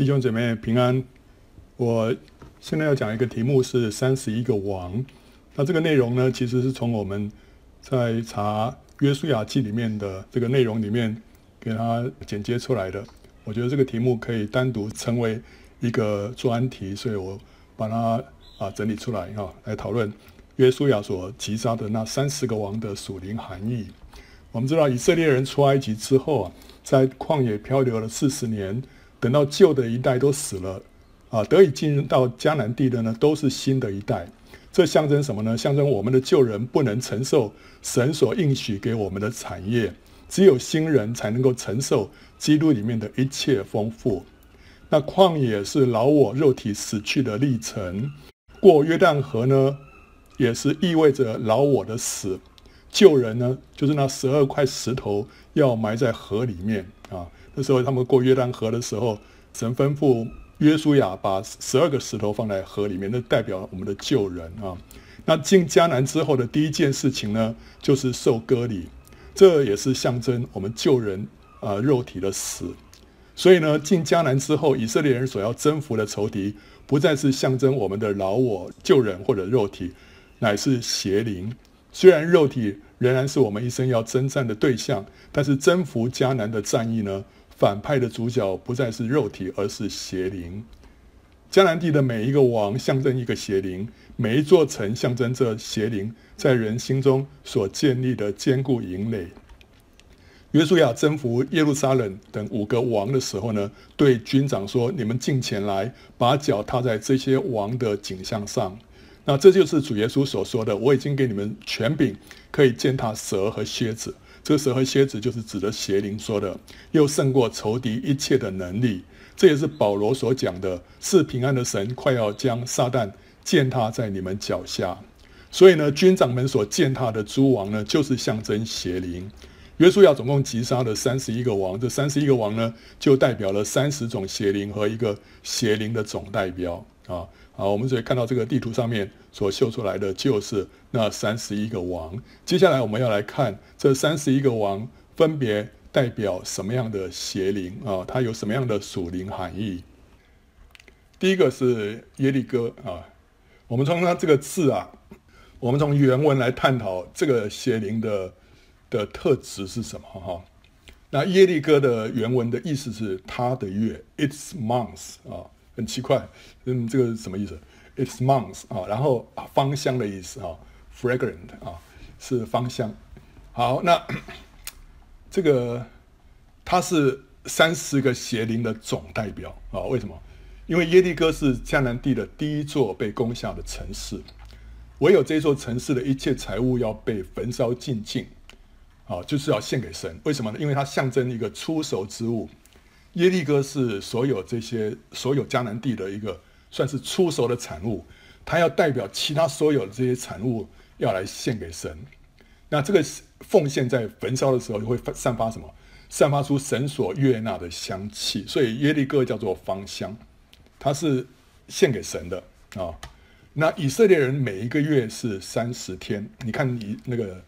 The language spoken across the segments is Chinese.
弟兄姐妹平安，我现在要讲一个题目是三十一个王。那这个内容呢，其实是从我们在查约书亚记里面的这个内容里面给它剪接出来的。我觉得这个题目可以单独成为一个专题，所以我把它啊整理出来哈，来讨论约书亚所击杀的那三十个王的属灵含义。我们知道以色列人出埃及之后啊，在旷野漂流了四十年。等到旧的一代都死了，啊，得以进入到迦南地的呢，都是新的一代。这象征什么呢？象征我们的旧人不能承受神所应许给我们的产业，只有新人才能够承受基督里面的一切丰富。那旷野是老我肉体死去的历程，过约旦河呢，也是意味着老我的死。旧人呢，就是那十二块石头要埋在河里面啊。那时候他们过约旦河的时候，神吩咐约书亚把十二个石头放在河里面，那代表我们的旧人啊。那进迦南之后的第一件事情呢，就是受割礼，这也是象征我们旧人啊肉体的死。所以呢，进迦南之后，以色列人所要征服的仇敌，不再是象征我们的老我旧人或者肉体，乃是邪灵。虽然肉体仍然是我们一生要征战的对象，但是征服迦南的战役呢，反派的主角不再是肉体，而是邪灵。迦南地的每一个王象征一个邪灵，每一座城象征着邪灵在人心中所建立的坚固营垒。约书亚征服耶路撒冷等五个王的时候呢，对军长说：“你们近前来，把脚踏在这些王的景象上。”那这就是主耶稣所说的：“我已经给你们权柄，可以践踏蛇和蝎子。”这个蛇和蝎子就是指的邪灵说的，又胜过仇敌一切的能力。这也是保罗所讲的，是平安的神快要将撒旦践踏在你们脚下。所以呢，军长们所践踏的诸王呢，就是象征邪灵。约书亚总共击杀了三十一个王，这三十一个王呢，就代表了三十种邪灵和一个邪灵的总代表啊。好，我们所以看到这个地图上面所秀出来的就是那三十一个王。接下来我们要来看这三十一个王分别代表什么样的邪灵啊？它有什么样的属灵含义？第一个是耶利哥啊。我们从它这个字啊，我们从原文来探讨这个邪灵的的特质是什么哈？那耶利哥的原文的意思是它的月，its month 啊。很奇怪，嗯，这个是什么意思？It's month 啊，然后，芳香的意思啊，fragrant 啊，是芳香。好，那这个它是三十个邪灵的总代表啊？为什么？因为耶利哥是迦南地的第一座被攻下的城市，唯有这座城市的一切财物要被焚烧净尽啊，就是要献给神。为什么呢？因为它象征一个初熟之物。耶利哥是所有这些所有迦南地的一个算是初熟的产物，它要代表其他所有的这些产物要来献给神。那这个奉献在焚烧的时候就会散发什么？散发出神所悦纳的香气。所以耶利哥叫做芳香，它是献给神的啊、那以色列人每一个月是三十天，你看你那个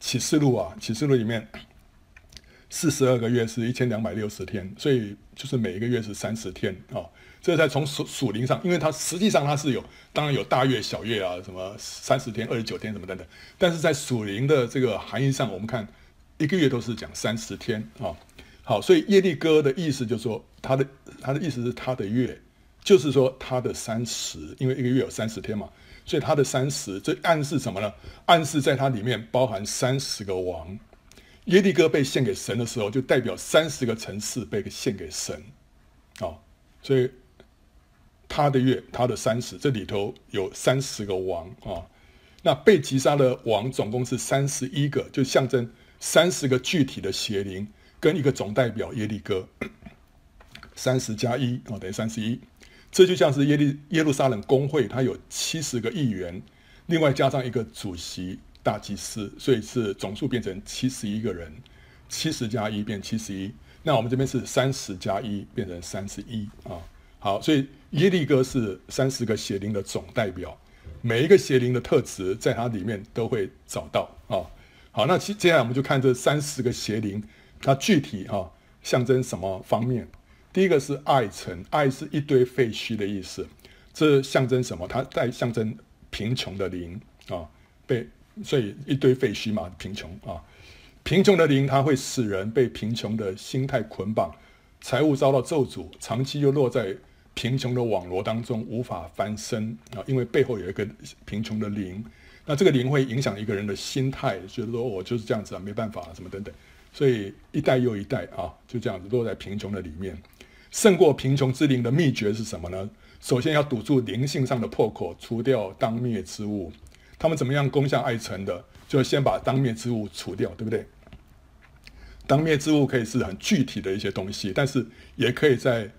启示录啊，启示录里面。四十二个月是一千两百六十天，所以就是每一个月是三十天啊。这在从属属灵上，因为它实际上它是有，当然有大月、小月啊，什么三十天、二十九天什么等等。但是在属灵的这个含义上，我们看一个月都是讲三十天啊。好，所以耶利哥的意思就是说，他的他的意思是他的月，就是说他的三十，因为一个月有三十天嘛，所以他的三十，这暗示什么呢？暗示在它里面包含三十个王。耶利哥被献给神的时候，就代表三十个城市被献给神，啊、所以他的月，他的三十，这里头有三十个王啊、那被击杀的王总共是三十一个，就象征三十个具体的邪灵跟一个总代表耶利哥，三十加一啊等于三十一。这就像是耶利耶路撒冷公会，它有七十个议员，另外加上一个主席。大祭司，所以是总数变成七十一个人，七十加一变七十一。那我们这边是三十加一变成三十一啊。好，所以耶利哥是三十个邪灵的总代表，每一个邪灵的特质在它里面都会找到啊。好，那接接下来我们就看这三十个邪灵，它具体、啊、象征什么方面？第一个是爱城，爱是一堆废墟的意思，这象征什么？它在象征贫穷的灵啊，被所以一堆废墟嘛，贫穷啊，贫穷的灵它会使人被贫穷的心态捆绑，财务遭到咒诅，长期又落在贫穷的网罗当中，无法翻身啊，因为背后有一个贫穷的灵，那这个灵会影响一个人的心态，觉得说我就是这样子啊，没办法啊什么等等，所以一代又一代啊，就这样子落在贫穷的里面。胜过贫穷之灵的秘诀是什么呢？首先要堵住灵性上的破口，除掉当灭之物。他们怎么样攻向爱城的？就先把当灭之物除掉，对不对？当灭之物可以是很具体的一些东西，但是也可以在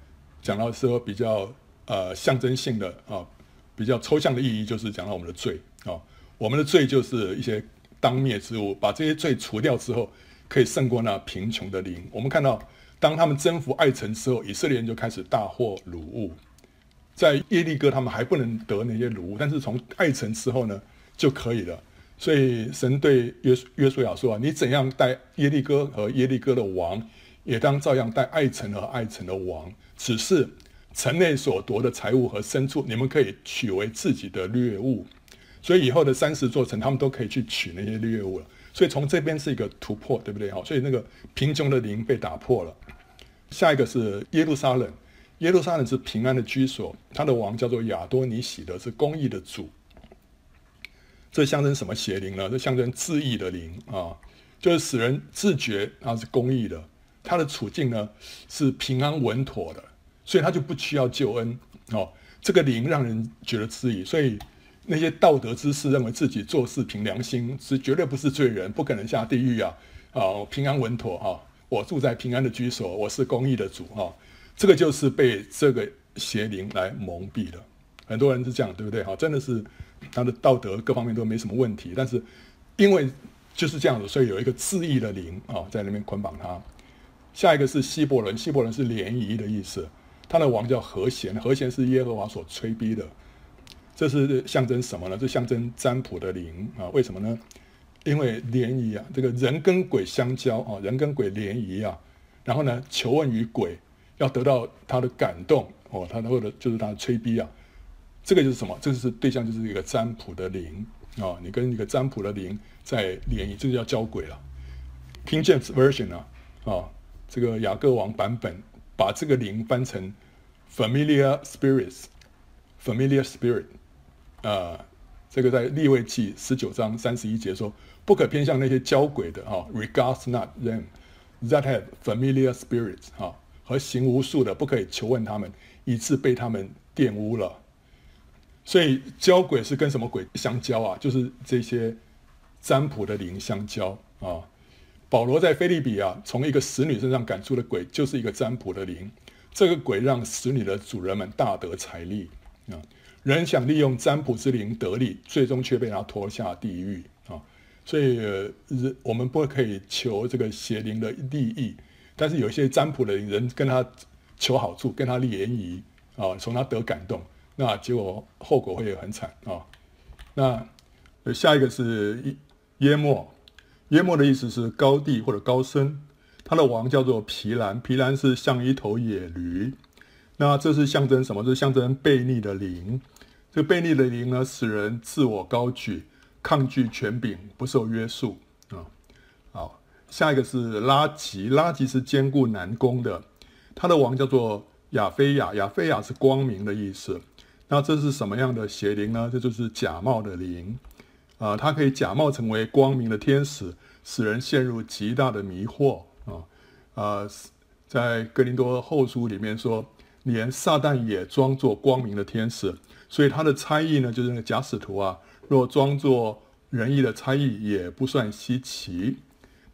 讲到说比较呃象征性的啊，比较抽象的意义，就是讲到我们的罪啊，我们的罪就是一些当灭之物，把这些罪除掉之后，可以胜过那贫穷的灵。我们看到。当他们征服爱城之后，以色列人就开始大获掳物。在耶利哥，他们还不能得那些掳物，但是从爱城之后呢，就可以了。所以神对约约书亚说：“，你怎样待耶利哥和耶利哥的王，也当照样待爱城和爱城的王。只是城内所夺的财物和牲畜，你们可以取为自己的掠物。所以以后的三十座城，他们都可以去取那些掠物了。所以从这边是一个突破，对不对？好，所以那个贫穷的灵被打破了。”下一个是耶路撒冷，耶路撒冷是平安的居所，他的王叫做亚多尼洗德，是公义的主。这象征什么邪灵呢？这象征自义的灵啊，就是使人自觉他是公义的，他的处境呢是平安稳妥的，所以他就不需要救恩哦。这个灵让人觉得自义，所以那些道德之士认为自己做事凭良心，是绝对不是罪人，不可能下地狱啊！啊，平安稳妥哈。我住在平安的居所，我是公义的主哈，这个就是被这个邪灵来蒙蔽的。很多人是这样，对不对哈？真的是他的道德各方面都没什么问题，但是因为就是这样子，所以有一个自义的灵啊在那边捆绑他。下一个是希伯伦，希伯伦是联谊的意思，他的王叫和弦，和弦是耶和华所催逼的。这是象征什么呢？这象征占卜的灵啊？为什么呢？因为联谊啊，这个人跟鬼相交啊，人跟鬼联谊啊，然后呢，求问于鬼，要得到他的感动哦，他或者就是他的催逼啊，这个就是什么？这就是对象，就是一个占卜的灵啊，你跟一个占卜的灵在联谊，这就叫交鬼了。King James Version 啊，啊，这个雅各王版本把这个灵翻成 familiar spirits，familiar spirit 啊。这个在利未记十九章三十一节说，不可偏向那些交鬼的哈，regards not them that have familiar spirits 哈，和行巫术的不可以求问他们，以致被他们玷污了。所以交鬼是跟什么鬼相交啊？就是这些占卜的灵相交啊。保罗在腓立比啊，从一个使女身上赶出的鬼，就是一个占卜的灵。这个鬼让使女的主人们大得财利啊。人想利用占卜之灵得利，最终却被他拖下地狱啊！所以，人，我们不可以求这个邪灵的利益，但是有些占卜的人跟他求好处，跟他联谊啊，从他得感动，那结果后果会很惨啊！那下一个是耶末，耶末的意思是高地或者高升，他的王叫做皮兰，皮兰是像一头野驴，那这是象征什么？这是象征悖逆的灵。这个悖逆的灵呢，使人自我高举，抗拒权柄，不受约束啊。好，下一个是拉吉，拉吉是坚固难攻的，他的王叫做亚非亚，亚非亚是光明的意思。那这是什么样的邪灵呢？这就是假冒的灵啊，它可以假冒成为光明的天使，使人陷入极大的迷惑啊。啊，在哥林多后书里面说，连撒旦也装作光明的天使。所以他的猜疑呢，就是那个假使徒啊，若装作仁义的猜疑，也不算稀奇。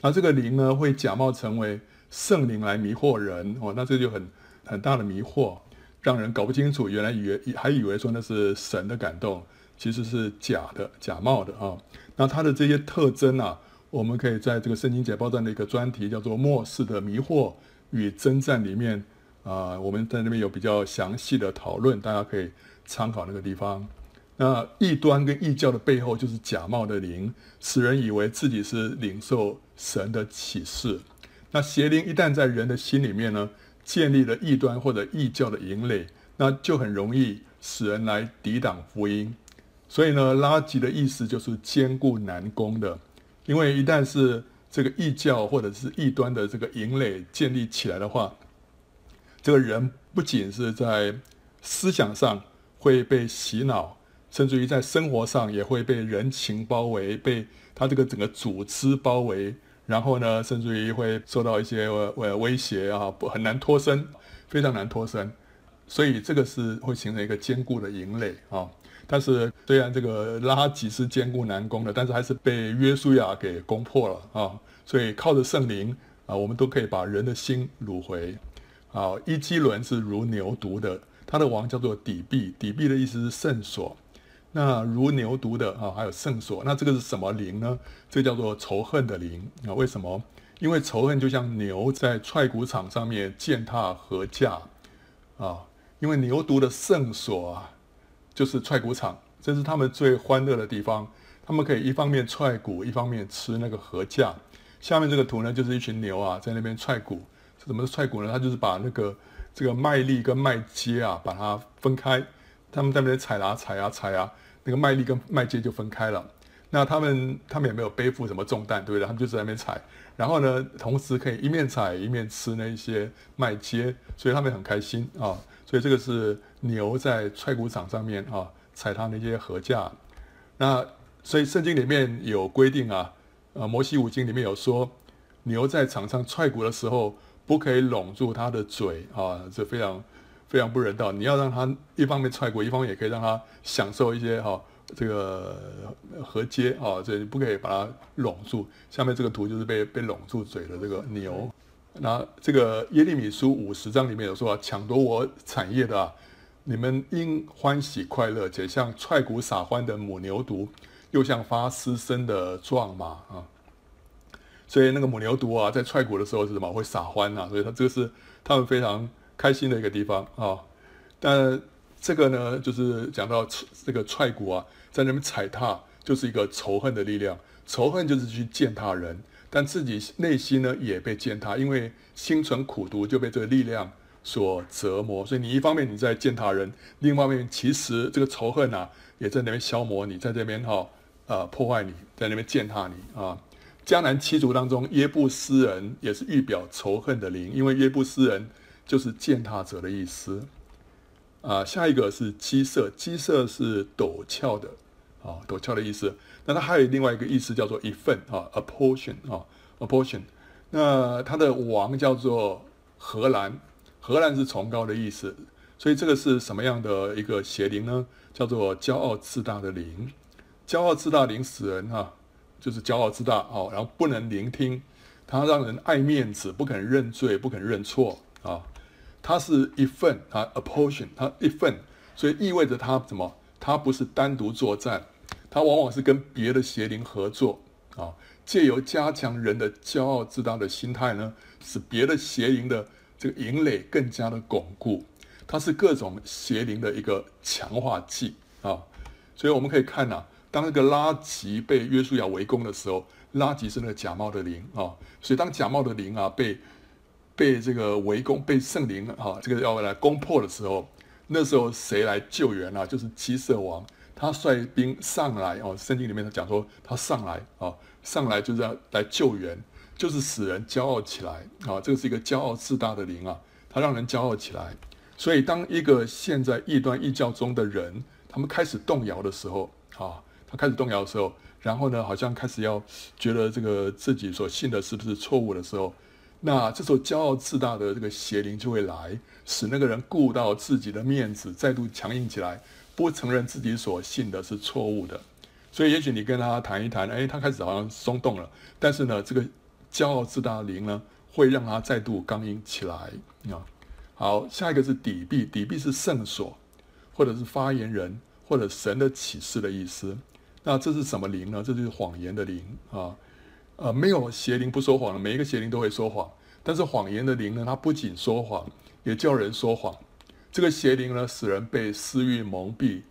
那这个灵呢，会假冒成为圣灵来迷惑人哦，那这就很很大的迷惑，让人搞不清楚。原来以为还以为说那是神的感动，其实是假的、假冒的啊。那它的这些特征啊，我们可以在这个圣经解报站的一个专题叫做“末世的迷惑与征战”里面啊，我们在那边有比较详细的讨论，大家可以。参考那个地方，那异端跟异教的背后就是假冒的灵，使人以为自己是领受神的启示。那邪灵一旦在人的心里面呢，建立了异端或者异教的营垒，那就很容易使人来抵挡福音。所以呢，拉吉的意思就是坚固难攻的，因为一旦是这个异教或者是异端的这个营垒建立起来的话，这个人不仅是在思想上会被洗脑，甚至于在生活上也会被人情包围，被他这个整个组织包围，然后呢，甚至于会受到一些呃威胁啊，不很难脱身，非常难脱身。所以这个是会形成一个坚固的营垒啊。但是虽然这个拉吉是坚固难攻的，但是还是被约书亚给攻破了啊！所以靠着圣灵啊，我们都可以把人的心掳回。啊，伊基伦是如牛犊的，他的王叫做底璧，底璧的意思是圣所。那如牛犊的啊，还有圣所，那这个是什么灵呢？这叫做仇恨的灵啊！为什么？因为仇恨就像牛在踹谷场上面践踏禾稼啊！因为牛犊的圣所啊。就是踹谷场，这是他们最欢乐的地方。他们可以一方面踹谷，一方面吃那个禾稼。下面这个图呢，就是一群牛啊，在那边踹谷。怎么踹谷呢？他就是把那个这个麦粒跟麦秸啊，把它分开。他们在那边踩啊踩啊踩啊，那个麦粒跟麦秸就分开了。那他们他们也没有背负什么重担，对不对？他们就在那边踩。然后呢，同时可以一面踩一面吃那些麦秸，所以他们很开心啊。所以这个是牛在踹谷场上面啊，踩它那些禾架。那所以圣经里面有规定啊，呃，摩西五经里面有说，牛在场上踹谷的时候，不可以拢住它的嘴啊，这非常非常不人道。你要让它一方面踹谷，一方面也可以让它享受一些哈、这个禾秸啊，所以你不可以把它拢住。下面这个图就是被被拢住嘴的这个牛。那这个耶利米书五十章里面有说啊，抢夺我产业的啊，你们应欢喜快乐，且像踹谷撒欢的母牛犊，又像发嘶声的壮马啊。所以那个母牛犊啊，在踹谷的时候是什么？会撒欢呐，所以它这个是他们非常开心的一个地方啊。但这个呢，就是讲到这个踹谷啊，在那边踩踏，就是一个仇恨的力量，仇恨就是去践踏人。但自己内心呢也被践踏，因为心存苦毒，就被这个力量所折磨。所以你一方面你在践踏人，另一方面其实这个仇恨啊也在那边消磨你，在这边哈、哦、呃破坏你，在那边践踏你啊。迦南七族当中，耶布斯人也是预表仇恨的灵，因为耶布斯人就是践踏者的意思啊。下一个是基色，基色是陡峭的啊，陡峭的意思。那它还有另外一个意思，叫做一份啊，a portion 啊，a portion。那它的王叫做荷兰，荷兰是崇高的意思，所以这个是什么样的一个邪灵呢？叫做骄傲自大的灵。骄傲自大灵使人哈，就是骄傲自大哦，然后不能聆听，他让人爱面子，不肯认罪，不肯认错啊。他是一份啊，a portion，他一份，所以意味着他什么？他不是单独作战。他往往是跟别的邪灵合作啊，借由加强人的骄傲自大的心态呢，使别的邪灵的这个营垒更加的巩固。它是各种邪灵的一个强化剂啊，所以我们可以看呐、啊，当那个拉吉被约书亚围攻的时候，拉吉是那个假冒的灵啊，所以当假冒的灵啊被被这个围攻，被圣灵啊这个要来攻破的时候，那时候谁来救援啊？就是七色王。他率兵上来哦，圣经里面讲说他上来啊，上来就是要来救援，就是使人骄傲起来啊，这个是一个骄傲自大的灵啊，它让人骄傲起来。所以当一个现在异端异教中的人，他们开始动摇的时候啊，他开始动摇的时候，然后呢，好像开始要觉得这个自己所信的是不是错误的时候，那这时候骄傲自大的这个邪灵就会来，使那个人顾到自己的面子，再度强硬起来。不承认自己所信的是错误的，所以也许你跟他谈一谈，哎，他开始好像松动了，但是呢，这个骄傲自大的灵呢，会让他再度刚硬起来啊。好，下一个是底壁，底壁是圣所，或者是发言人，或者神的启示的意思。那这是什么灵呢？这就是谎言的灵啊。呃，没有邪灵不说谎的，每一个邪灵都会说谎，但是谎言的灵呢，它不仅说谎，也叫人说谎。这个邪灵呢，使人被私欲蒙蔽，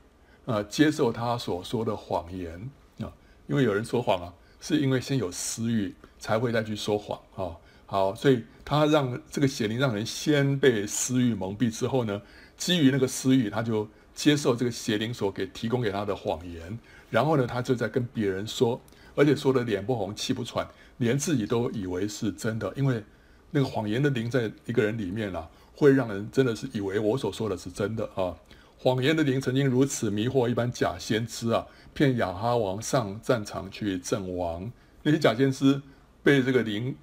啊、接受他所说的谎言啊、因为有人说谎啊，是因为先有私欲才会再去说谎啊、好，所以他让这个邪灵让人先被私欲蒙蔽之后呢，基于那个私欲，他就接受这个邪灵所给提供给他的谎言，然后呢，他就在跟别人说，而且说的脸不红气不喘，连自己都以为是真的，因为那个谎言的灵在一个人里面啊，会让人真的是以为我所说的是真的啊。谎言的灵曾经如此迷惑一般假先知啊，骗亚哈王上战场去阵亡。那些假先知被这个灵、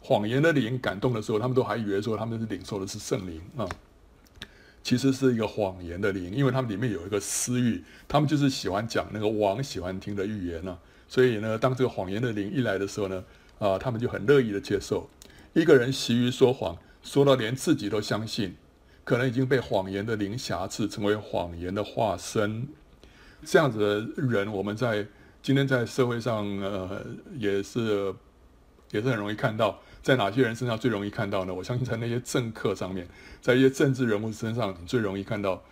谎言的灵感动的时候，他们都还以为说他们是领受的是圣灵啊，其实是一个谎言的灵，因为他们里面有一个私欲，他们就是喜欢讲那个王喜欢听的预言呢、啊。所以呢，当这个谎言的灵一来的时候呢，啊，他们就很乐意的接受。一个人习于说谎，说到连自己都相信。可能已经被谎言的灵瑕疵，成为谎言的化身。这样子的人，我们在今天在社会上，呃，也是也是很容易看到。在哪些人身上最容易看到呢？我相信在那些政客上面，在一些政治人物身上，你最容易看到。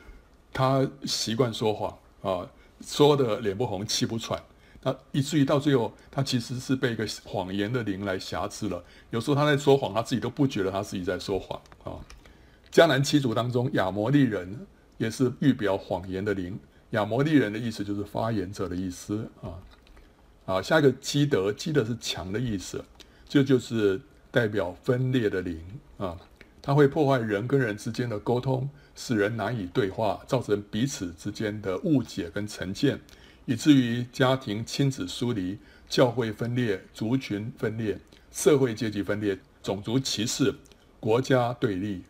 他习惯说谎啊，说的脸不红气不喘。那以至于到最后，他其实是被一个谎言的灵来挟持了。有时候他在说谎，他自己都不觉得他自己在说谎啊。迦南七族当中，亚摩利人也是预表谎言的灵。亚摩利人的意思就是发言者的意思啊。啊，下一个基德，基德是强的意思，这，就是代表分裂的灵啊。它会破坏人跟人之间的沟通，使人难以对话，造成彼此之间的误解跟成见，以至于家庭亲子疏离、教会分裂、族群分裂、社会阶级分裂、种族歧视、国家对立。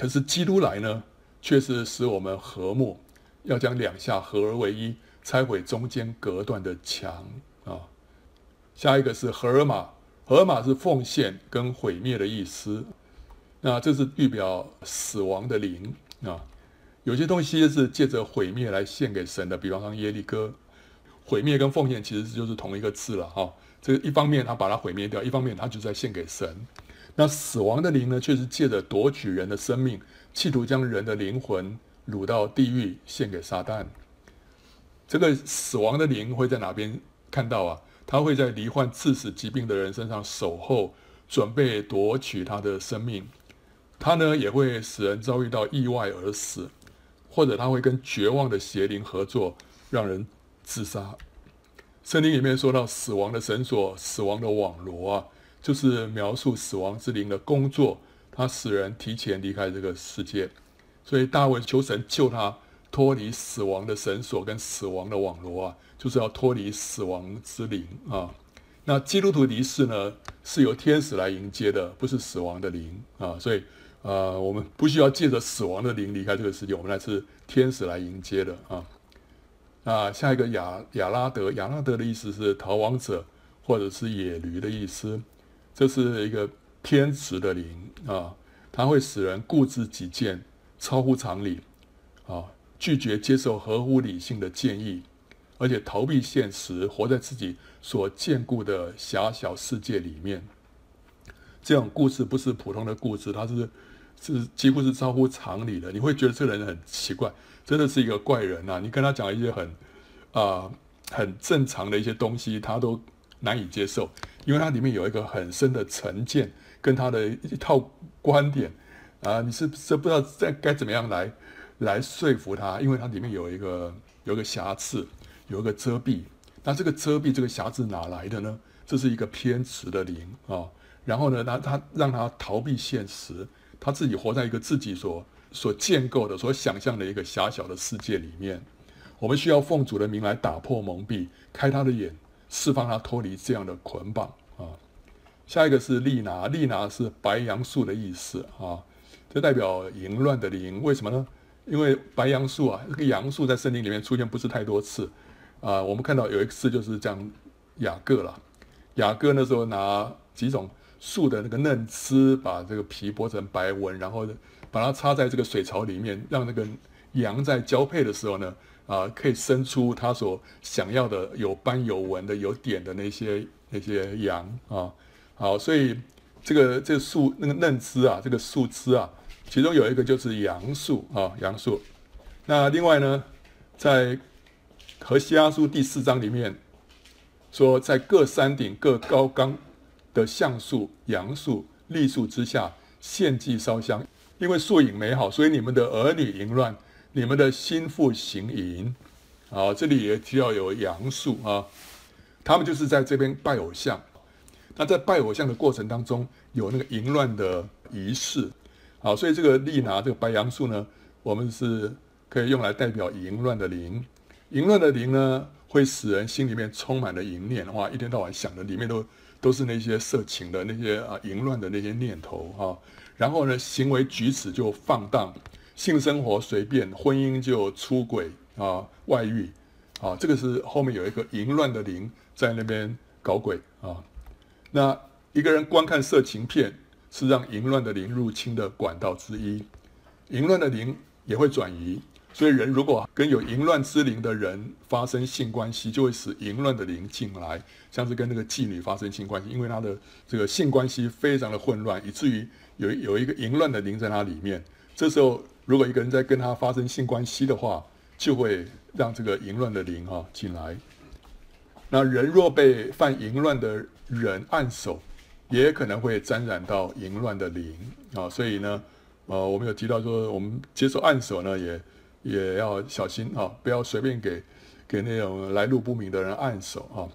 可是基督来呢，却是使我们和睦，要将两下合而为一，拆毁中间隔断的墙啊。下一个是荷尔玛，荷尔玛是奉献跟毁灭的意思。那这是预表死亡的灵啊。有些东西是借着毁灭来献给神的，比方说耶利哥，毁灭跟奉献其实就是同一个字了哈。这一方面他把它毁灭掉，一方面他就在献给神。那死亡的灵呢，却是借着夺取人的生命，企图将人的灵魂掳到地狱，献给撒旦。这个死亡的灵会在哪边看到啊？他会在罹患致死疾病的人身上守候，准备夺取他的生命。他呢，也会使人遭遇到意外而死，或者他会跟绝望的邪灵合作，让人自杀。圣经里面说到死亡的绳索、死亡的网罗啊。就是描述死亡之灵的工作，他使人提前离开这个世界，所以大卫求神救他脱离死亡的绳索跟死亡的网罗啊，就是要脱离死亡之灵啊。那基督徒离世呢，是由天使来迎接的，不是死亡的灵啊。所以呃，我们不需要借着死亡的灵离开这个世界，我们来是天使来迎接的啊。啊，下一个亚亚拉德，亚拉德的意思是逃亡者或者是野驴的意思。这是一个偏执的灵啊，它会使人固执己见，超乎常理啊，拒绝接受合乎理性的建议，而且逃避现实，活在自己所眷顾的狭小世界里面。这种故事不是普通的故事，它是是几乎是超乎常理的。你会觉得这个人很奇怪，真的是一个怪人呐、啊！你跟他讲一些很啊、很正常的一些东西，他都难以接受。因为它里面有一个很深的成见，跟他的一套观点啊，你是是不知道该该怎么样来来说服他，因为它里面有一个有一个瑕疵，有一个遮蔽。那这个遮蔽这个瑕疵哪来的呢？这是一个偏执的灵啊。然后呢，他他让他逃避现实，他自己活在一个自己所所建构的、所想象的一个狭小的世界里面。我们需要奉主的名来打破蒙蔽，开他的眼。释放他脱离这样的捆绑啊！下一个是利拿，利拿是白杨树的意思啊，这代表淫乱的灵。为什么呢？因为白杨树啊，这个杨树在圣经里面出现不是太多次啊。我们看到有一次就是讲雅各了，雅各那时候拿几种树的那个嫩枝，把这个皮剥成白纹，然后把它插在这个水槽里面，让那个羊在交配的时候呢。啊，可以生出他所想要的有斑有纹的有点的那些那些羊啊，好，所以这个这个树那个嫩枝啊，这个树枝啊，其中有一个就是杨树啊，杨树。那另外呢，在何西阿书第四章里面说，在各山顶各高冈的橡树、杨树、栗树之下献祭烧香，因为树影美好，所以你们的儿女淫乱，你们的心腹行淫。啊，这里也提到有杨树啊，他们就是在这边拜偶像。那在拜偶像的过程当中，有那个淫乱的仪式。好，所以这个利拿这个白杨树呢，我们是可以用来代表淫乱的灵。淫乱的灵呢，会使人心里面充满了淫念，哇，一天到晚想的里面都都是那些色情的那些啊淫乱的那些念头哈。然后呢，行为举止就放荡，性生活随便，婚姻就出轨。啊，外遇，啊，这个是后面有一个淫乱的灵在那边搞鬼啊。那一个人观看色情片，是让淫乱的灵入侵的管道之一。淫乱的灵也会转移，所以人如果跟有淫乱之灵的人发生性关系，就会使淫乱的灵进来，像是跟那个妓女发生性关系，因为他的这个性关系非常的混乱，以至于有有一个淫乱的灵在他里面。这时候，如果一个人在跟他发生性关系的话，就会让这个淫乱的灵哈进来。那人若被犯淫乱的人按手，也可能会沾染到淫乱的灵啊。所以呢，呃，我们有提到说，我们接受按手呢，也也要小心啊，不要随便给给那种来路不明的人按手啊。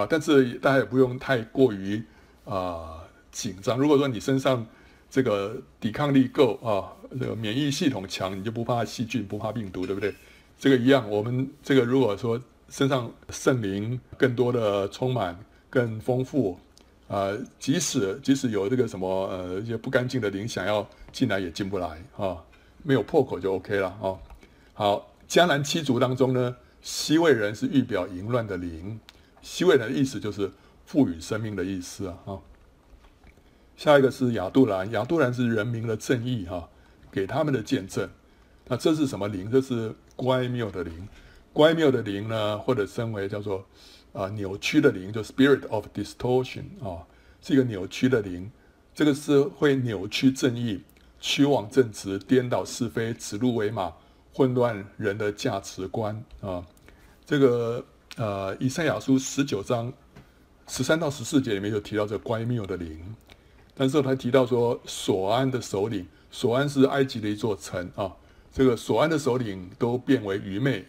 啊，但是大家也不用太过于啊紧张。如果说你身上这个抵抗力够啊，这个免疫系统强，你就不怕细菌，不怕病毒，对不对？这个一样，我们这个如果说身上圣灵更多的充满、更丰富，呃，即使即使有这个什么呃一些不干净的灵想要进来也进不来啊、没有破口就 OK 了啊、好，迦南七族当中呢，西魏人是预表淫乱的灵，西魏人的意思就是赋予生命的意思啊。哦、下一个是亚杜兰，亚杜兰是人民的正义哈、给他们的见证。那这是什么灵？这是乖谬的灵，乖谬的灵呢，或者称为叫做啊、扭曲的灵，就 spirit of distortion 啊、是一个扭曲的灵。这个是会扭曲正义、曲枉正直、颠倒是非、指鹿为马、混乱人的价值观啊、这个呃，以赛亚书十九章十三到十四节里面就提到这乖谬的灵，但是他提到说，索安的首领，索安是埃及的一座城啊。这个索安的首领都变为愚昧，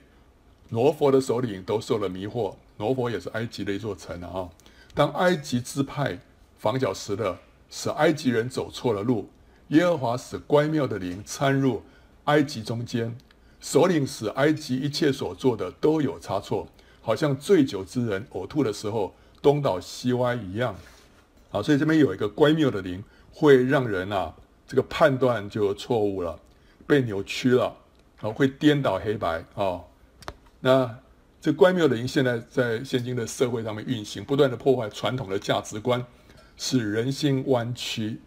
挪佛的首领都受了迷惑。挪佛也是埃及的一座城啊。当埃及支派房角石的，使埃及人走错了路。耶和华使乖谬的灵掺入埃及中间，首领使埃及一切所做的都有差错，好像醉酒之人呕吐的时候东倒西歪一样。啊，所以这边有一个乖谬的灵，会让人啊这个判断就错误了。被扭曲了，啊，会颠倒黑白啊、那这乖谬的灵现在在现今的社会上面运行，不断的破坏传统的价值观，使人心弯曲，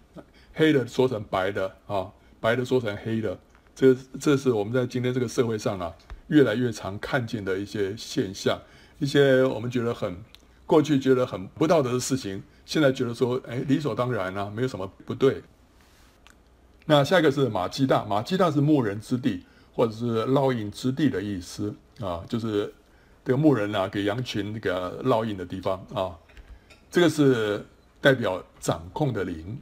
黑的说成白的啊、白的说成黑的。这这是我们在今天这个社会上啊，越来越常看见的一些现象，一些我们觉得很过去觉得很不道德的事情，现在觉得说，哎，理所当然啊，没有什么不对。那下一个是马基大，马基大是牧人之地，或者是烙印之地的意思啊，就是这个牧人啊给羊群那个烙印的地方啊。这个是代表掌控的灵。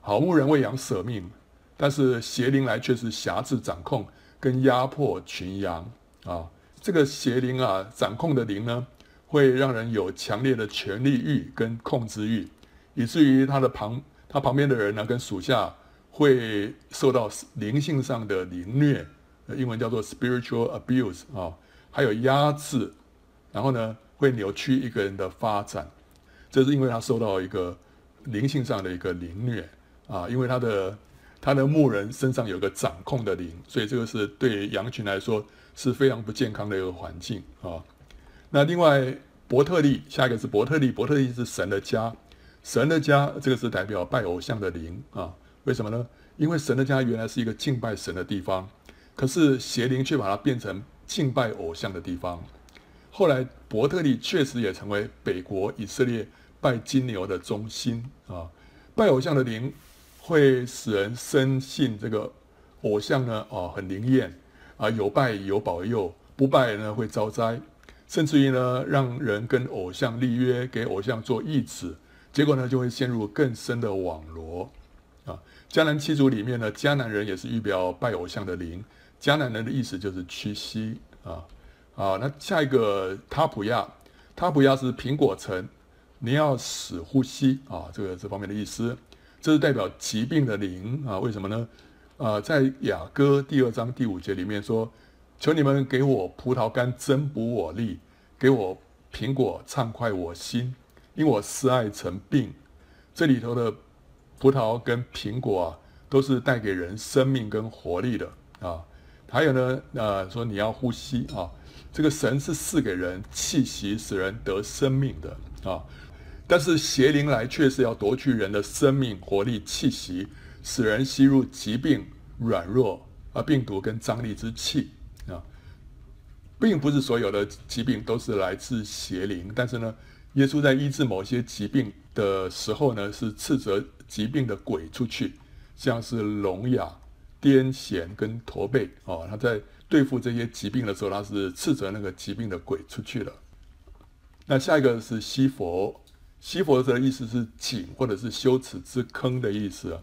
好，牧人为羊舍命，但是邪灵来却是辖制掌控跟压迫群羊啊。这个邪灵啊掌控的灵呢，会让人有强烈的权力欲跟控制欲，以至于他的旁他旁边的人呢跟属下。会受到灵性上的凌虐，英文叫做 spiritual abuse 啊，还有压制，然后呢会扭曲一个人的发展，这是因为他受到一个灵性上的一个凌虐啊，因为他的他的牧人身上有个掌控的灵，所以这个是对羊群来说是非常不健康的一个环境啊。那另外伯特利，下一个是伯特利，伯特利是神的家，神的家这个是代表拜偶像的灵啊。为什么呢？因为神的家原来是一个敬拜神的地方，可是邪灵却把它变成敬拜偶像的地方。后来伯特利确实也成为北国以色列拜金牛的中心啊。拜偶像的灵会使人深信这个偶像呢，哦，很灵验啊，有拜有保佑，不拜呢会遭灾，甚至于呢让人跟偶像立约，给偶像做义子，结果呢就会陷入更深的网罗。迦南七族里面呢，迦南人也是预表拜偶像的灵。迦南人的意思就是屈膝啊啊。那下一个他普亚，他普亚是苹果城，你要使呼吸啊，这个这方面的意思，这是代表疾病的灵啊。为什么呢？啊，在雅歌第二章第五节里面说：“求你们给我葡萄干增补我力，给我苹果畅快我心，因我思爱成病。”这里头的葡萄跟苹果啊，都是带给人生命跟活力的啊。还有呢，呃，说你要呼吸啊，这个神是赐给人气息，使人得生命的啊。但是邪灵来却是要夺去人的生命、活力、气息。使人吸入疾病、软弱啊、病毒跟张力之气啊，并不是所有的疾病都是来自邪灵，但是呢，耶稣在医治某些疾病的时候呢，是斥责疾病的鬼出去，像是聋哑、癫痫跟驼背哦，他在对付这些疾病的时候，他是斥责那个疾病的鬼出去了。那下一个是西佛，西佛的意思是井或者是羞耻之坑的意思。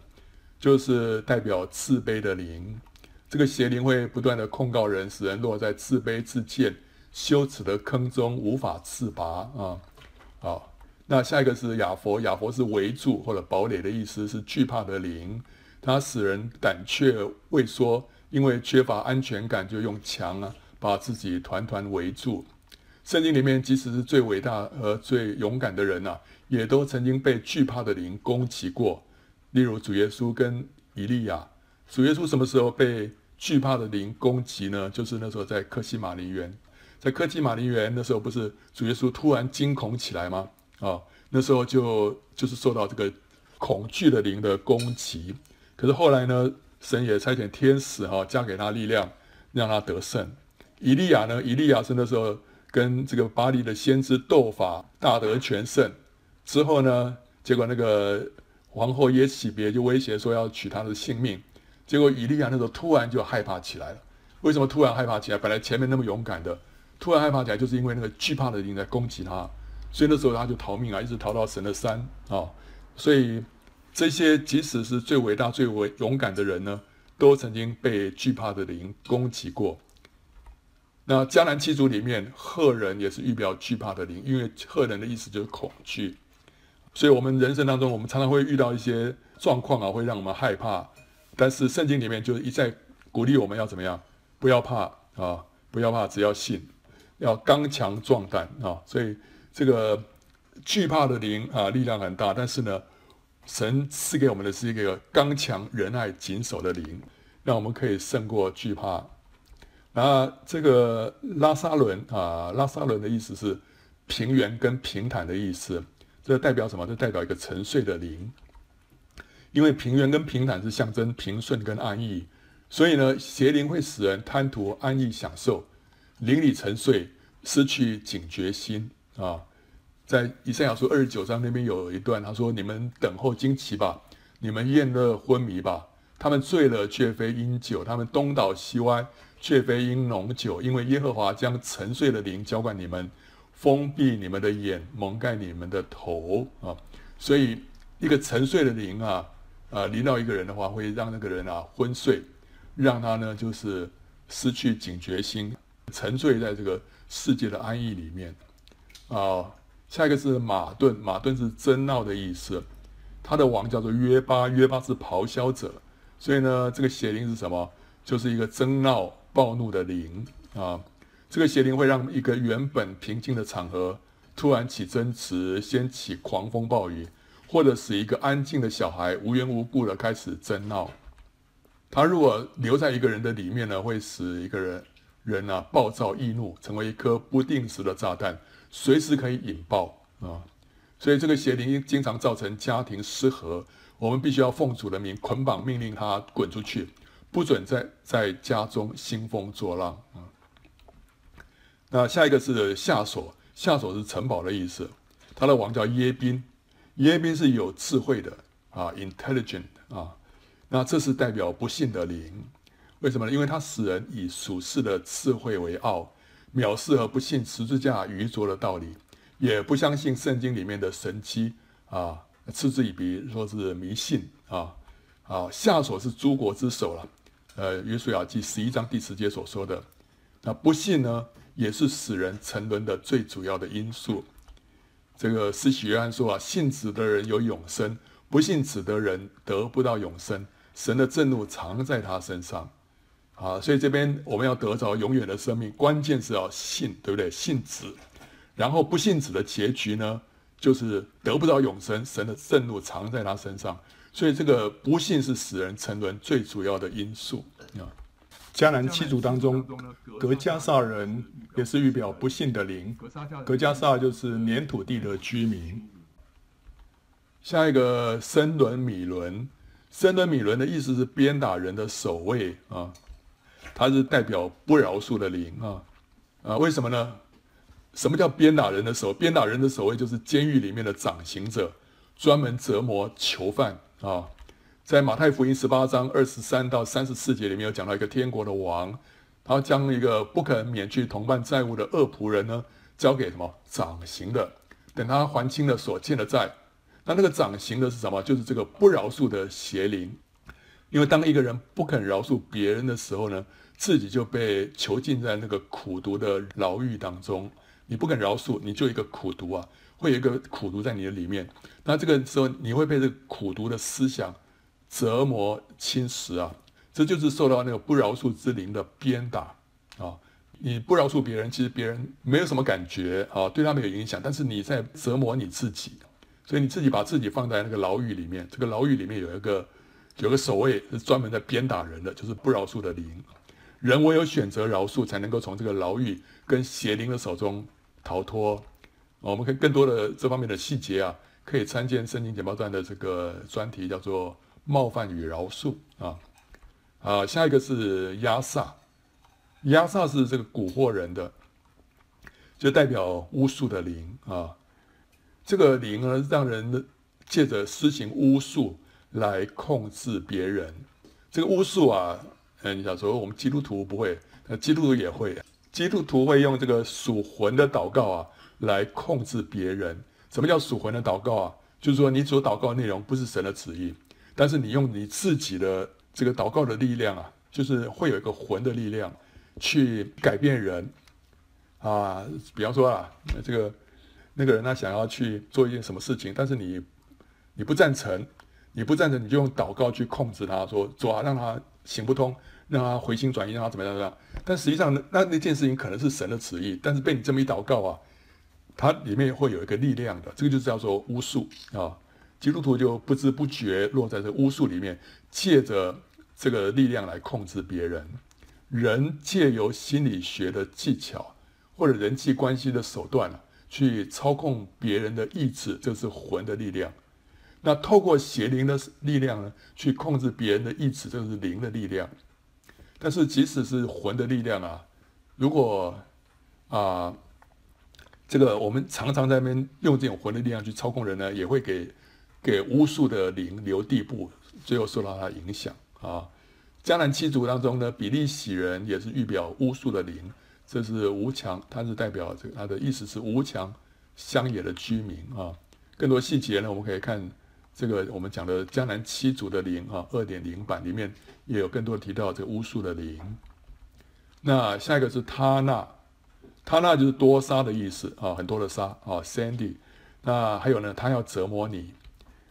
就是代表自卑的灵，这个邪灵会不断的控告人，使人落在自卑自贱、羞耻的坑中无法自拔啊！好，那下一个是亚佛，亚佛是围住或者堡垒的意思，是惧怕的灵，它使人胆怯畏缩，因为缺乏安全感，就用墙啊把自己团团围住。圣经里面，即使是最伟大和最勇敢的人呐、啊，也都曾经被惧怕的灵攻击过。例如主耶稣跟以利亚，主耶稣什么时候被惧怕的灵攻击呢？就是那时候在客西马林园，在客西马林园那时候不是主耶稣突然惊恐起来吗？啊、那时候就就是受到这个恐惧的灵的攻击。可是后来呢，神也差遣天使哈、哦，加给他力量，让他得胜。以利亚呢，以利亚是那时候跟这个巴力的先知斗法，大得全胜之后呢，结果那个。皇后耶洗别就威胁说要取他的性命，结果以利亚那时候突然就害怕起来了。为什么突然害怕起来？本来前面那么勇敢的，突然害怕起来，就是因为那个惧怕的灵在攻击他，所以那时候他就逃命啊，一直逃到神的山啊、所以这些即使是最伟大、最伟勇敢的人呢，都曾经被惧怕的灵攻击过。那迦南七族里面，赫人也是预表惧怕的灵，因为赫人的意思就是恐惧。所以，我们人生当中，我们常常会遇到一些状况啊，会让我们害怕。但是，圣经里面就是一再鼓励我们要怎么样？不要怕啊，不要怕，只要信，要刚强壮胆啊。所以，这个惧怕的灵啊，力量很大。但是呢，神赐给我们的是一个刚强、仁爱、谨守的灵，让我们可以胜过惧怕。那这个拉撒伦啊，拉撒伦的意思是平原跟平坦的意思。这代表什么？这代表一个沉睡的灵，因为平原跟平坦是象征平顺跟安逸，所以呢，邪灵会使人贪图安逸享受，灵里沉睡，失去警觉心啊。在以赛亚书二十九章那边有一段，他说：“你们等候惊奇吧，你们宴乐昏迷吧。他们醉了，却非因酒；他们东倒西歪，却非因浓酒。因为耶和华将沉睡的灵浇灌你们。”封闭你们的眼，蒙盖你们的头啊！所以一个沉睡的灵啊，啊，临到一个人的话，会让那个人啊昏睡，让他呢就是失去警觉心，沉醉在这个世界的安逸里面啊。下一个是马顿，马顿是争闹的意思，他的王叫做约巴，约巴是咆哮者，所以呢，这个邪灵是什么？就是一个争闹、暴怒的灵啊。这个邪灵会让一个原本平静的场合突然起争执，掀起狂风暴雨，或者使一个安静的小孩无缘无故的开始争闹。他如果留在一个人的里面呢，会使一个人人啊暴躁易怒，成为一颗不定时的炸弹，随时可以引爆啊。所以这个邪灵经常造成家庭失和，我们必须要奉主的名捆绑命令他滚出去，不准在在家中兴风作浪啊。那下一个是夏琐，夏琐是城堡的意思。他的王叫耶宾，耶宾是有智慧的啊，intelligent 啊。那这是代表不幸的灵，为什么呢？因为他使人以属世的智慧为傲，藐视和不信十字架愚拙的道理，也不相信圣经里面的神迹啊，嗤之以鼻，说是迷信啊啊，下手是诸国之首了。呃，约书亚记十一章第十节所说的，那不信呢，也是使人沉沦的最主要的因素。这个施洗约翰说啊，信子的人有永生，不信子的人得不到永生。神的震怒藏在他身上，啊，所以这边我们要得着永远的生命，关键是要信，对不对？信子，然后不信子的结局呢，就是得不到永生。神的震怒藏在他身上，所以这个不信是使人沉沦最主要的因素啊。迦南七族当中，格迦撒人也是预表不信的灵，格迦撒就是粘土地的居民。下一个申伦米伦。申伦米伦的意思是鞭打人的守卫啊，它是代表不饶恕的灵啊啊，为什么呢？什么叫鞭打人的守？鞭打人的守卫就是监狱里面的掌刑者，专门折磨囚犯啊。在马太福音十八章二十三到三十四节里面有讲到一个天国的王，他将一个不肯免去同伴债务的恶仆人呢，交给什么掌刑的，等他还清了所欠的债。那那个掌刑的是什么？就是这个不饶恕的邪灵，因为当一个人不肯饶恕别人的时候呢，自己就被囚禁在那个苦毒的牢狱当中。你不肯饶恕，你就一个苦毒啊，会有一个苦毒在你的里面。那这个时候你会被这个苦毒的思想折磨侵蚀啊，这就是受到那个不饶恕之灵的鞭打啊。你不饶恕别人，其实别人没有什么感觉啊，对他没有影响，但是你在折磨你自己。所以你自己把自己放在那个牢狱里面，这个牢狱里面有一个有个守卫是专门在鞭打人的，就是不饶恕的灵。人唯有选择饶恕，才能够从这个牢狱跟邪灵的手中逃脱。我们可以更多的这方面的细节啊，可以参见《圣经简报段》的这个专题，叫做“冒犯与饶恕”啊。啊，下一个是押撒，押撒是这个蛊惑人的，就代表巫术的灵啊。这个灵呢，让人借着施行巫术来控制别人。这个巫术啊，嗯，你想说我们基督徒不会，那基督徒也会。基督徒会用这个属魂的祷告啊，来控制别人。什么叫属魂的祷告啊？就是说你所祷告内容不是神的旨意，但是你用你自己的这个祷告的力量啊，就是会有一个魂的力量去改变人啊。比方说啊，这个。那个人他想要去做一件什么事情，但是你你不赞成，你不赞成，你就用祷告去控制他，说做啊，让他行不通，让他回心转意，让他怎么样怎么样。但实际上，那那件事情可能是神的旨意，但是被你这么一祷告啊，它里面会有一个力量的，这个就是叫做巫术啊。基督徒就不知不觉落在这巫术里面，借着这个力量来控制别人。人借由心理学的技巧或者人际关系的手段。去操控别人的意志，这是魂的力量。那透过邪灵的力量呢，去控制别人的意志，这是灵的力量。但是即使是魂的力量啊，如果啊、这个我们常常在那边用这种魂的力量去操控人呢，也会给给巫术的灵留地步，最后受到他影响啊。迦南七族当中呢，比利洗人也是预表巫术的灵。这是无墙，它是代表这个，它的意思是无墙乡野的居民啊。更多细节呢，我们可以看这个我们讲的江南七族的灵啊，二点零版里面也有更多提到这个巫术的灵。那下一个是他那，他那就是多沙的意思啊，很多的沙啊，Sandy。那还有呢，他要折磨你，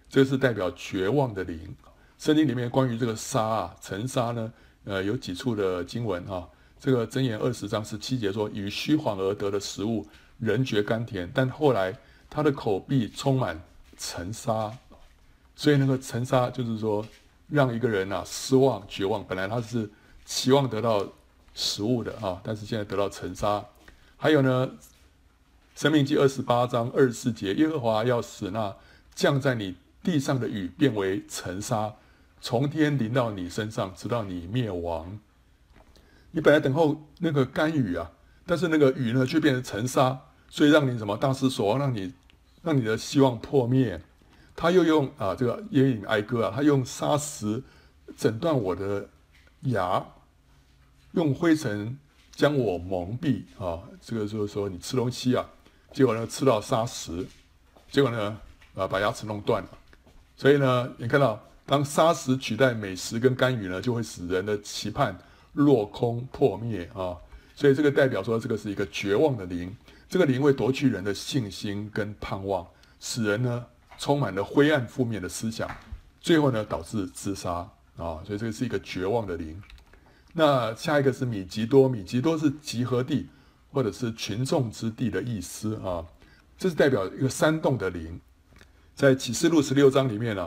这是代表绝望的灵。圣经里面关于这个沙啊，沉沙呢，呃，有几处的经文啊。这个箴言二十章十七节说：“以虚晃而得的食物，人觉甘甜，但后来他的口必充满沉沙。”所以那个沉沙就是说，让一个人啊失望、绝望。本来他是期望得到食物的啊，但是现在得到沉沙。还有呢，《申命记》二十八章二十四节：“耶和华要使那降在你地上的雨变为沉沙，从天淋到你身上，直到你灭亡。”你本来等候那个甘雨啊，但是那个雨呢却变成沉沙，所以让你什么大失所望，让你让你的希望破灭。他又用啊这个耶隐哀歌啊，他用砂石诊断我的牙，用灰尘将我蒙蔽啊。这个就是说你吃东西啊，结果呢吃到砂石，结果呢啊把牙齿弄断了。所以呢，你看到当砂石取代美食跟甘雨呢，就会使人的期盼落空破灭啊。所以这个代表说，这个是一个绝望的灵，这个灵会夺去人的信心跟盼望，使人呢充满了灰暗负面的思想，最后呢导致自杀啊。所以这个是一个绝望的灵。那下一个是米吉多，米吉多是集合地或者是群众之地的意思啊，这是代表一个山洞的灵。在启示录十六章里面呢，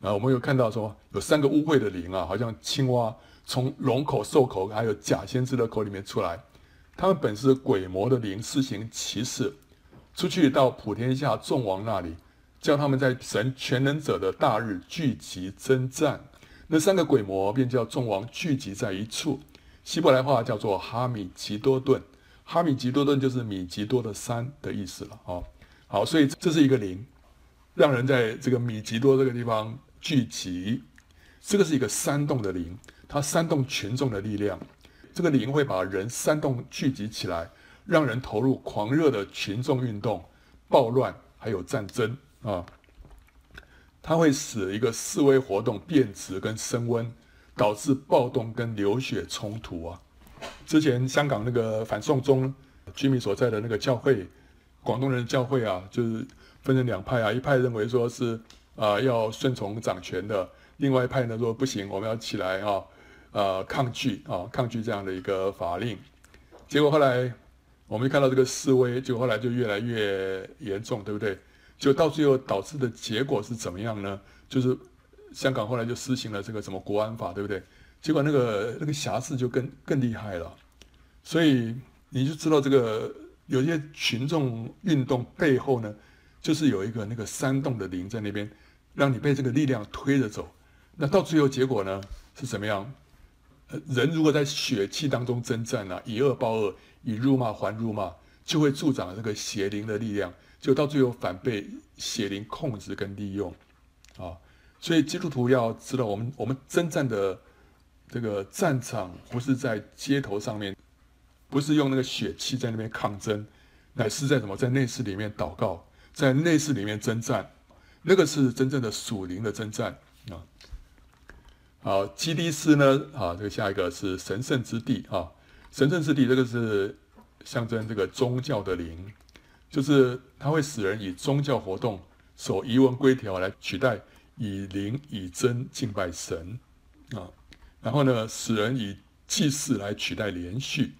啊，我们有看到说有三个污秽的灵啊，好像青蛙从龙口、兽口还有假先知的口里面出来。他们本是鬼魔的灵，施行奇事，出去到普天下众王那里，叫他们在神全能者的大日聚集征战。那三个鬼魔便叫众王聚集在一处，希伯来话叫做哈米吉多顿。哈米吉多顿就是米吉多的山的意思了啊。好，所以这是一个灵，让人在这个米吉多这个地方聚集。这个是一个煽动的灵，它煽动群众的力量。这个灵会把人煽动聚集起来，让人投入狂热的群众运动、暴乱还有战争啊。它会使一个示威活动变质跟升温，导致暴动跟流血冲突啊。之前香港那个反送中居民所在的那个教会，广东人教会啊，就是分成两派啊，一派认为说是啊、要顺从掌权的，另外一派呢说不行，我们要起来啊。呃，抗拒啊，抗拒这样的一个法令，结果后来我们看到这个示威，就后来就越来越严重，对不对？就到最后导致的结果是怎么样呢？就是香港后来就施行了这个什么国安法，对不对？结果那个那个瑕疵就更更厉害了，所以你就知道这个有些群众运动背后呢，就是有一个那个煽动的灵在那边，让你被这个力量推着走。那到最后结果呢是怎么样？人如果在血气当中征战呢、啊，以恶报恶，以辱骂还辱骂，就会助长这个邪灵的力量，就到最后反被邪灵控制跟利用，啊，所以基督徒要知道，我们我们征战的这个战场不是在街头上面，不是用那个血气在那边抗争，乃是在什么，在内室里面祷告，在内室里面征战，那个是真正的属灵的征战啊。好，基低斯呢？啊，这个下一个是神圣之地啊，神圣之地这个是象征这个宗教的灵，就是它会使人以宗教活动、守仪文规条来取代以灵以真敬拜神啊，然后呢，使人以祭祀来取代连续，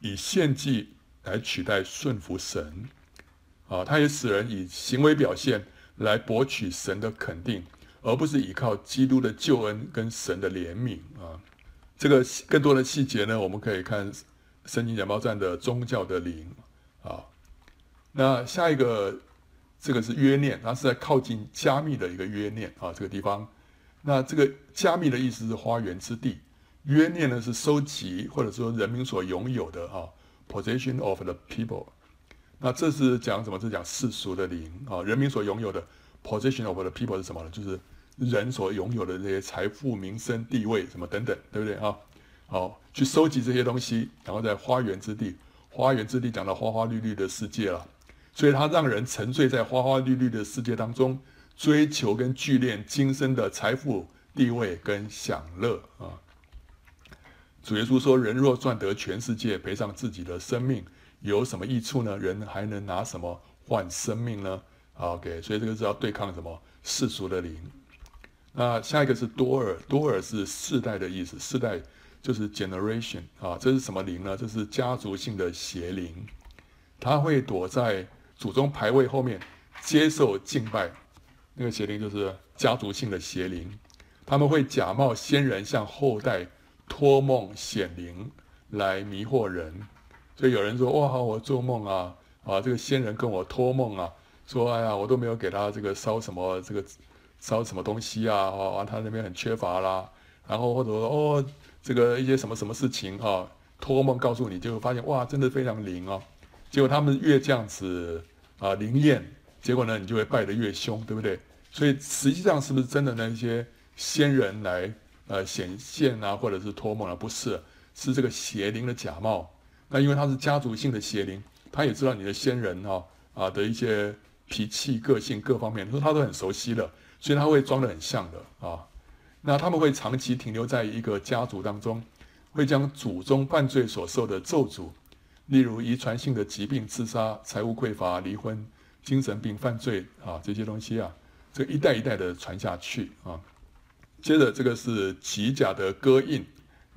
以献祭来取代顺服神啊，它也使人以行为表现来博取神的肯定。而不是依靠基督的救恩跟神的怜悯啊，这个更多的细节呢，我们可以看圣经简报站的宗教的灵啊。那下一个，这个是约念，它是在靠近加密的一个约念啊，这个地方。那这个加密的意思是花园之地，约念呢是收集或者说人民所拥有的啊，possession of the people。那这是讲什么？这是讲世俗的灵啊，人民所拥有的。Position of the people 是什么呢？就是人所拥有的这些财富、名声、地位什么等等，对不对啊？好，去收集这些东西，然后在花园之地，花园之地讲到花花绿绿的世界了，所以它让人沉醉在花花绿绿的世界当中，追求跟聚敛今生的财富、地位跟享乐啊。主耶稣说：“人若赚得全世界，赔上自己的生命，有什么益处呢？人还能拿什么换生命呢？” OK，所以这个是要对抗什么世俗的灵。那下一个是多尔，多尔是世代的意思，世代就是 generation 啊。这是什么灵呢？这是家族性的邪灵，他会躲在祖宗牌位后面接受敬拜。那个邪灵就是家族性的邪灵，他们会假冒先人向后代托梦显灵来迷惑人。所以有人说：哇，我做梦啊，啊，这个先人跟我托梦啊。说哎呀，我都没有给他这个烧什么这个烧什么东西啊，哦，他那边很缺乏啦，然后或者说哦，这个一些什么什么事情哈，托梦告诉你，就会发现哇，真的非常灵哦。结果他们越这样子啊灵验，结果呢，你就会拜得越凶，对不对？所以实际上是不是真的那些仙人来呃显现啊，或者是托梦啊？不是，是这个邪灵的假冒。那因为他是家族性的邪灵，他也知道你的仙人哈啊的一些。脾气、个性各方面，说他都很熟悉的，所以他会装得很像的啊。那他们会长期停留在一个家族当中，会将祖宗犯罪所受的咒诅，例如遗传性的疾病、自杀、财务匮乏、离婚、精神病、犯罪啊这些东西啊，这一代一代的传下去啊。接着这个是吉甲的割印，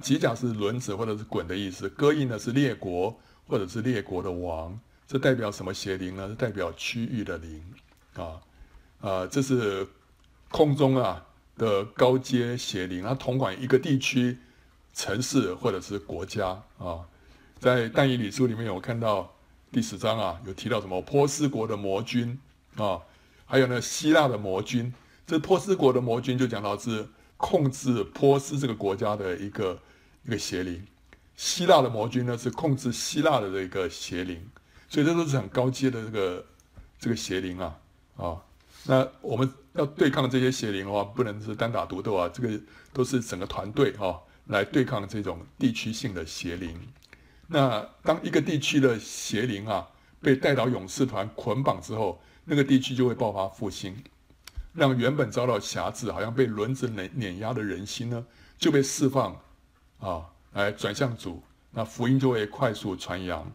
吉甲是轮子或者是滚的意思，割印呢是列国或者是列国的王，这代表什么邪灵呢？是代表区域的灵啊啊，这是空中啊的高阶邪灵，它统管一个地区、城市或者是国家啊。在但以理书里面有看到第十章啊，有提到什么波斯国的魔君啊，还有呢希腊的魔君。这波斯国的魔君就讲到是控制波斯这个国家的一个一个邪灵，希腊的魔君呢是控制希腊的这个邪灵，所以这都是很高阶的这个这个邪灵啊啊。那我们要对抗这些邪灵的话，不能是单打独斗啊，这个都是整个团队哈来对抗这种地区性的邪灵。那当一个地区的邪灵啊被代祷勇士团捆绑之后，那个地区就会爆发复兴。让原本遭到辖制、好像被轮子碾碾压的人心呢，就被释放，啊，来转向主，那福音就会快速传扬。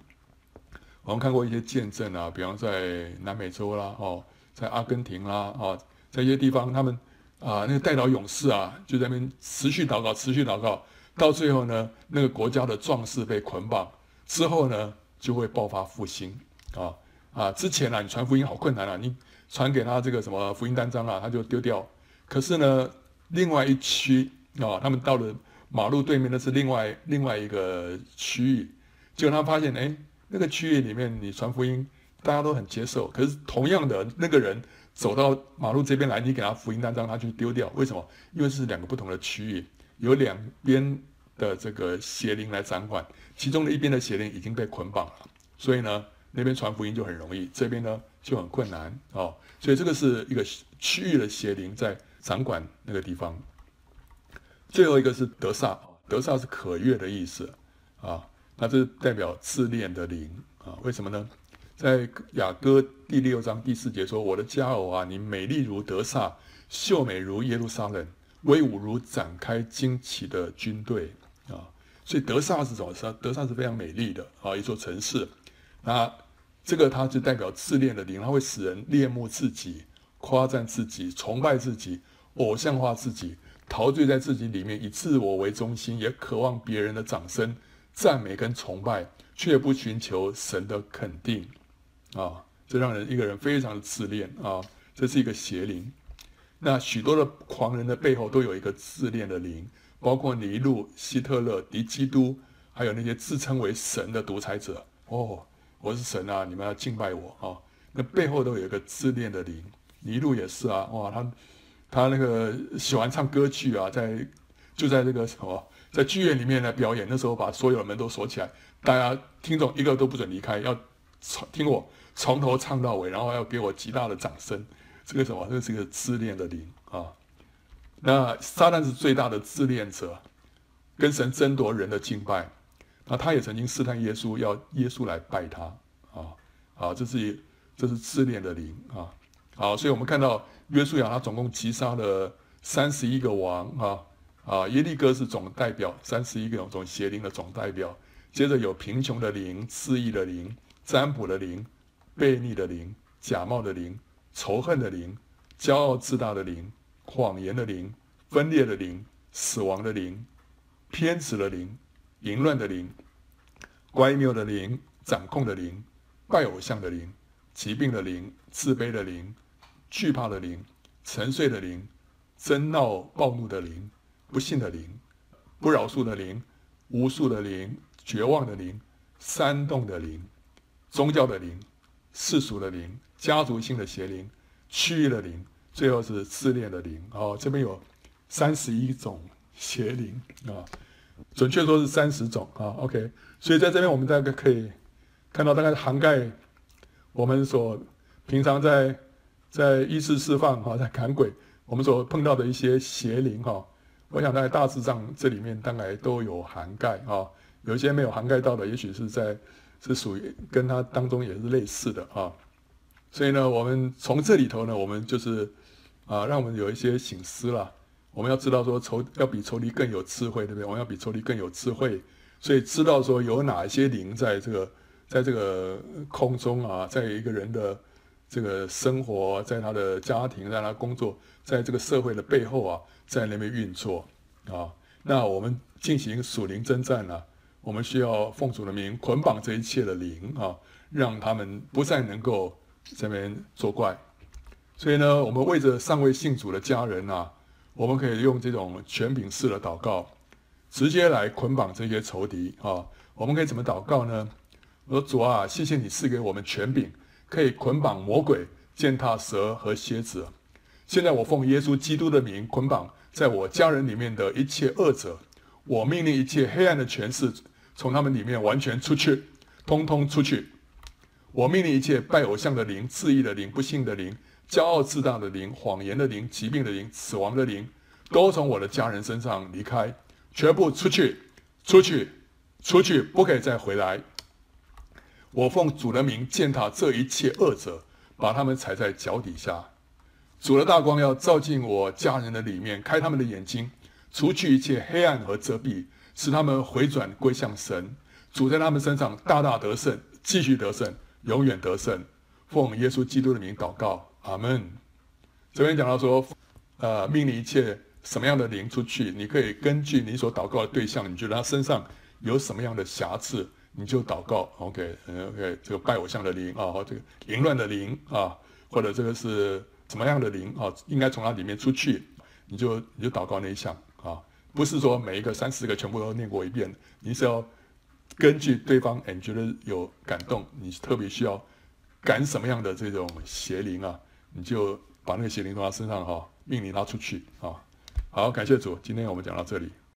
我们看过一些见证啊，比方在南美洲啦，哦，在阿根廷啦，啊，在一些地方，他们啊，那个代祷勇士啊，就在那边持续祷告，持续祷告，到最后呢，那个国家的壮士被捆绑之后呢，就会爆发复兴，啊啊，之前啊，你传福音好困难啊，你。传给他这个什么福音单张啊，他就丢掉。可是呢，另外一区啊、他们到了马路对面那是另外另外一个区域，结果他发现，哎，那个区域里面你传福音，大家都很接受。可是同样的那个人走到马路这边来，你给他福音单张，他就丢掉。为什么？因为是两个不同的区域，有两边的这个邪灵来掌管，其中的一边的邪灵已经被捆绑了，所以呢，那边传福音就很容易，这边呢。就很困难哦，所以这个是一个区域的邪灵在掌管那个地方。最后一个是德萨，德萨是可悦的意思啊，那这代表自恋的灵啊？为什么呢？在雅歌第六章第四节说：“我的佳偶啊，你美丽如德萨，秀美如耶路撒冷，威武如展开旌旗的军队。”所以德萨是什么？德萨是非常美丽的啊，一座城市。那这个它就代表自恋的灵，它会使人恋慕自己、夸赞自己、崇拜自己、偶像化自己、陶醉在自己里面，以自我为中心，也渴望别人的掌声、赞美跟崇拜，却不寻求神的肯定啊！这让人一个人非常的自恋啊！这是一个邪灵。那许多的狂人的背后都有一个自恋的灵，包括尼禄、希特勒、敌基督，还有那些自称为神的独裁者哦。我是神啊！你们要敬拜我啊！那背后都有一个自恋的灵，尼禄也是啊！哇，他他那个喜欢唱歌剧啊，在就在那个什么，在剧院里面来表演，那时候把所有的门都锁起来，大家听众一个都不准离开，要从听我从头唱到尾，然后要给我极大的掌声。这个什么？这是一个自恋的灵啊！那撒旦是最大的自恋者，跟神争夺人的敬拜。那他也曾经试探耶稣，要耶稣来拜他啊！啊，这是这是自恋的灵啊！好，所以我们看到约书亚他总共击杀了三十一个王啊啊！耶利哥是总代表，三十一个种邪灵的总代表。接着有贫穷的灵、肆意的灵、占卜的灵、悖逆的灵、假冒的灵、仇恨的灵、骄傲自大的灵、谎言的灵、分裂的灵、死亡的灵、偏执的灵。淫乱的灵、乖谬的灵、掌控的灵、拜偶像的灵、疾病的灵、自卑的灵、惧怕的灵、沉睡的灵、争闹暴怒的灵、不信的灵、不饶恕的灵、无数的灵、绝望的灵、煽动的灵、宗教的灵、世俗的灵、家族性的邪灵、区域的灵，最后是自恋的灵。哦，这边有三十一种邪灵啊。准确说是三十种啊，OK，所以在这边我们大概可以看到，大概涵盖我们所平常在在医治释放哈，在赶鬼，我们所碰到的一些邪灵哈，我想在大致上这里面大概都有涵盖啊，有一些没有涵盖到的，也许是在是属于跟它当中也是类似的啊。所以呢，我们从这里头呢，我们就是啊，让我们有一些醒思了。我们要知道说仇要比仇敌更有智慧，对不对？我们要比仇敌更有智慧，所以知道说有哪一些灵在这个在这个空中啊，在一个人的这个生活，在他的家庭，在他工作，在这个社会的背后啊，在那边运作啊。那我们进行属灵征战呢，我们需要奉主的名捆绑这一切的灵啊，让他们不再能够在那边作怪。所以呢，我们为着尚未信主的家人啊，我们可以用这种权柄式的祷告，直接来捆绑这些仇敌啊。我们可以怎么祷告呢？我说主啊，谢谢你赐给我们权柄，可以捆绑魔鬼、践踏蛇和蝎子。现在我奉耶稣基督的名捆绑在我家人里面的一切恶者，我命令一切黑暗的权势从他们里面完全出去，通通出去。我命令一切拜偶像的灵、自意的灵、不信的灵、骄傲自大的灵、谎言的灵、疾病的灵、死亡的灵，都从我的家人身上离开，全部出去，出去，出去，不可以再回来。我奉主的名践踏这一切恶者，把他们踩在脚底下。主的大光要照进我家人的里面，开他们的眼睛，除去一切黑暗和遮蔽，使他们回转归向神。主在他们身上大大得胜，继续得胜，永远得胜。奉耶稣基督的名祷告，阿门。这边讲到说，呃，命令一切什么样的灵出去，你可以根据你所祷告的对象，你觉得他身上有什么样的瑕疵，你就祷告。OK，OK，这个拜偶像的灵啊，这个淫乱的灵啊，或者这个是。什么样的灵啊，应该从它里面出去，你就你就祷告那一项啊，不是说每一个三四个全部都念过一遍，你是要根据对方，你觉得有感动，你特别需要赶什么样的这种邪灵啊，你就把那个邪灵从他身上哈，命令他出去啊。好，感谢主，今天我们讲到这里。